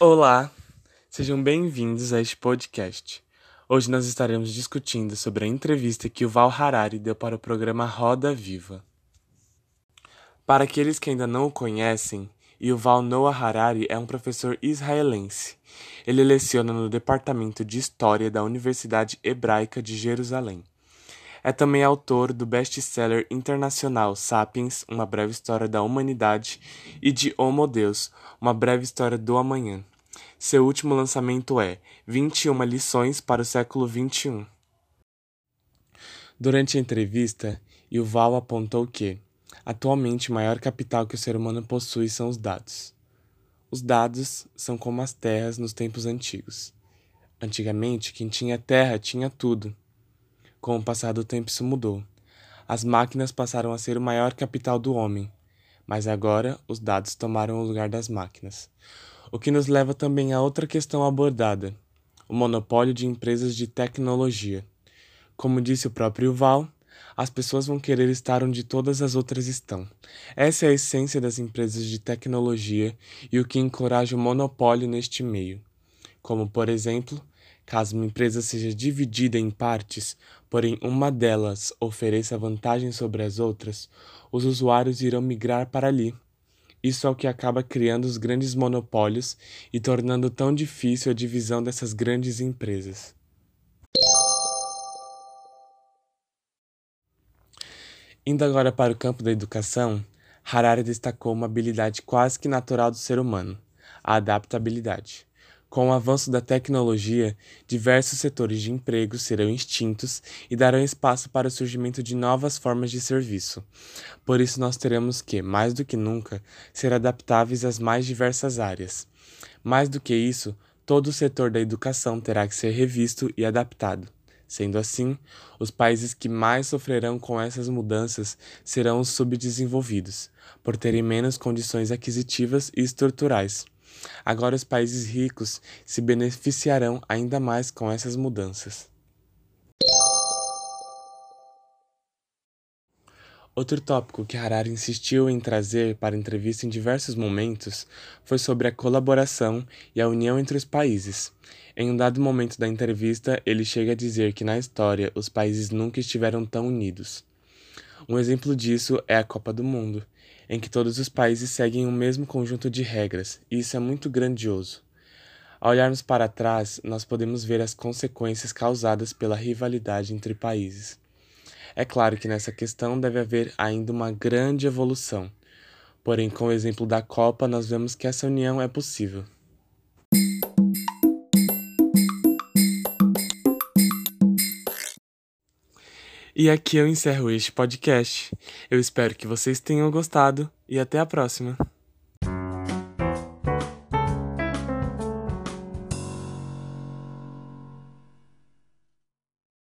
Olá, sejam bem-vindos a este podcast. Hoje nós estaremos discutindo sobre a entrevista que o Val Harari deu para o programa Roda Viva. Para aqueles que ainda não o conhecem, Yuval Noah Harari é um professor israelense. Ele leciona no Departamento de História da Universidade Hebraica de Jerusalém. É também autor do best-seller internacional Sapiens, Uma Breve História da Humanidade, e de Homo Deus, Uma Breve História do Amanhã. Seu último lançamento é 21 Lições para o Século XXI. Durante a entrevista, Yuval apontou que, atualmente, o maior capital que o ser humano possui são os dados. Os dados são como as terras nos tempos antigos. Antigamente, quem tinha terra tinha tudo. Com o passar do tempo, isso mudou. As máquinas passaram a ser o maior capital do homem, mas agora os dados tomaram o lugar das máquinas. O que nos leva também a outra questão abordada: o monopólio de empresas de tecnologia. Como disse o próprio Val, as pessoas vão querer estar onde todas as outras estão. Essa é a essência das empresas de tecnologia e o que encoraja o monopólio neste meio. Como, por exemplo, Caso uma empresa seja dividida em partes, porém uma delas ofereça vantagem sobre as outras, os usuários irão migrar para ali. Isso é o que acaba criando os grandes monopólios e tornando tão difícil a divisão dessas grandes empresas. Indo agora para o campo da educação, Harari destacou uma habilidade quase que natural do ser humano, a adaptabilidade. Com o avanço da tecnologia, diversos setores de emprego serão extintos e darão espaço para o surgimento de novas formas de serviço. Por isso, nós teremos que, mais do que nunca, ser adaptáveis às mais diversas áreas. Mais do que isso, todo o setor da educação terá que ser revisto e adaptado. Sendo assim, os países que mais sofrerão com essas mudanças serão os subdesenvolvidos, por terem menos condições aquisitivas e estruturais. Agora os países ricos se beneficiarão ainda mais com essas mudanças. Outro tópico que Harari insistiu em trazer para a entrevista em diversos momentos foi sobre a colaboração e a união entre os países. Em um dado momento da entrevista, ele chega a dizer que na história os países nunca estiveram tão unidos. Um exemplo disso é a Copa do Mundo, em que todos os países seguem o mesmo conjunto de regras, e isso é muito grandioso. Ao olharmos para trás, nós podemos ver as consequências causadas pela rivalidade entre países. É claro que nessa questão deve haver ainda uma grande evolução, porém, com o exemplo da Copa, nós vemos que essa união é possível. E aqui eu encerro este podcast. Eu espero que vocês tenham gostado e até a próxima.